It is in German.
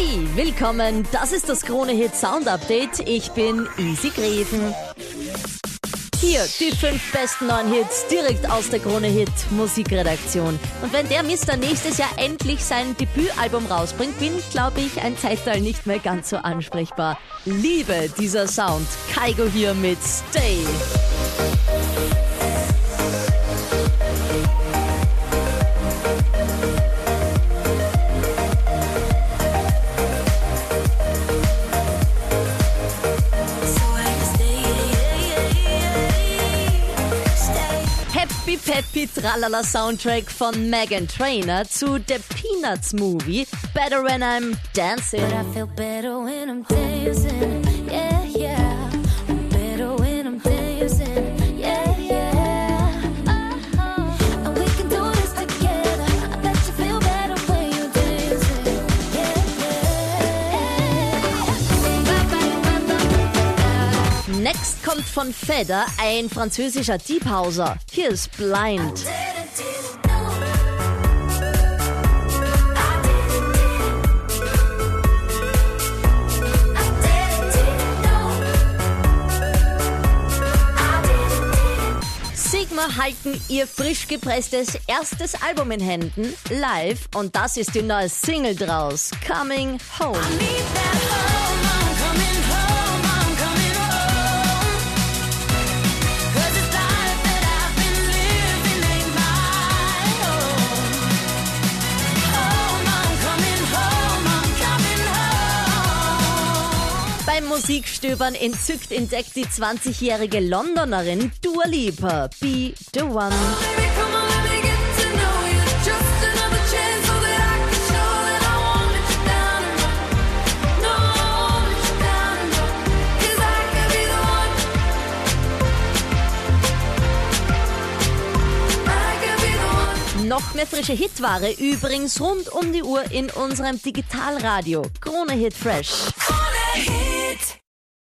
Hey, willkommen. Das ist das Krone Hit Sound Update. Ich bin Easy Greven. Hier die fünf besten neuen Hits direkt aus der Krone Hit Musikredaktion. Und wenn der Mister nächstes Jahr endlich sein Debütalbum rausbringt, bin, glaube ich, ein Zeitteil nicht mehr ganz so ansprechbar. Liebe dieser Sound. Kaigo hier mit Stay. Happy Peppy Tralala Soundtrack von Megan Trainer zu The Peanuts Movie Better When I'm Dancing. Next kommt von Feder ein französischer Deep Houser. Hier ist Blind. Sigma halten ihr frisch gepresstes erstes Album in Händen, live, und das ist die neue Single draus, Coming Home. 'Cause I could be the one. I could be the one. Noch mehr frische Hitware übrigens rund um die Uhr in unserem Digitalradio. Krone Hit Fresh. Krone Hit.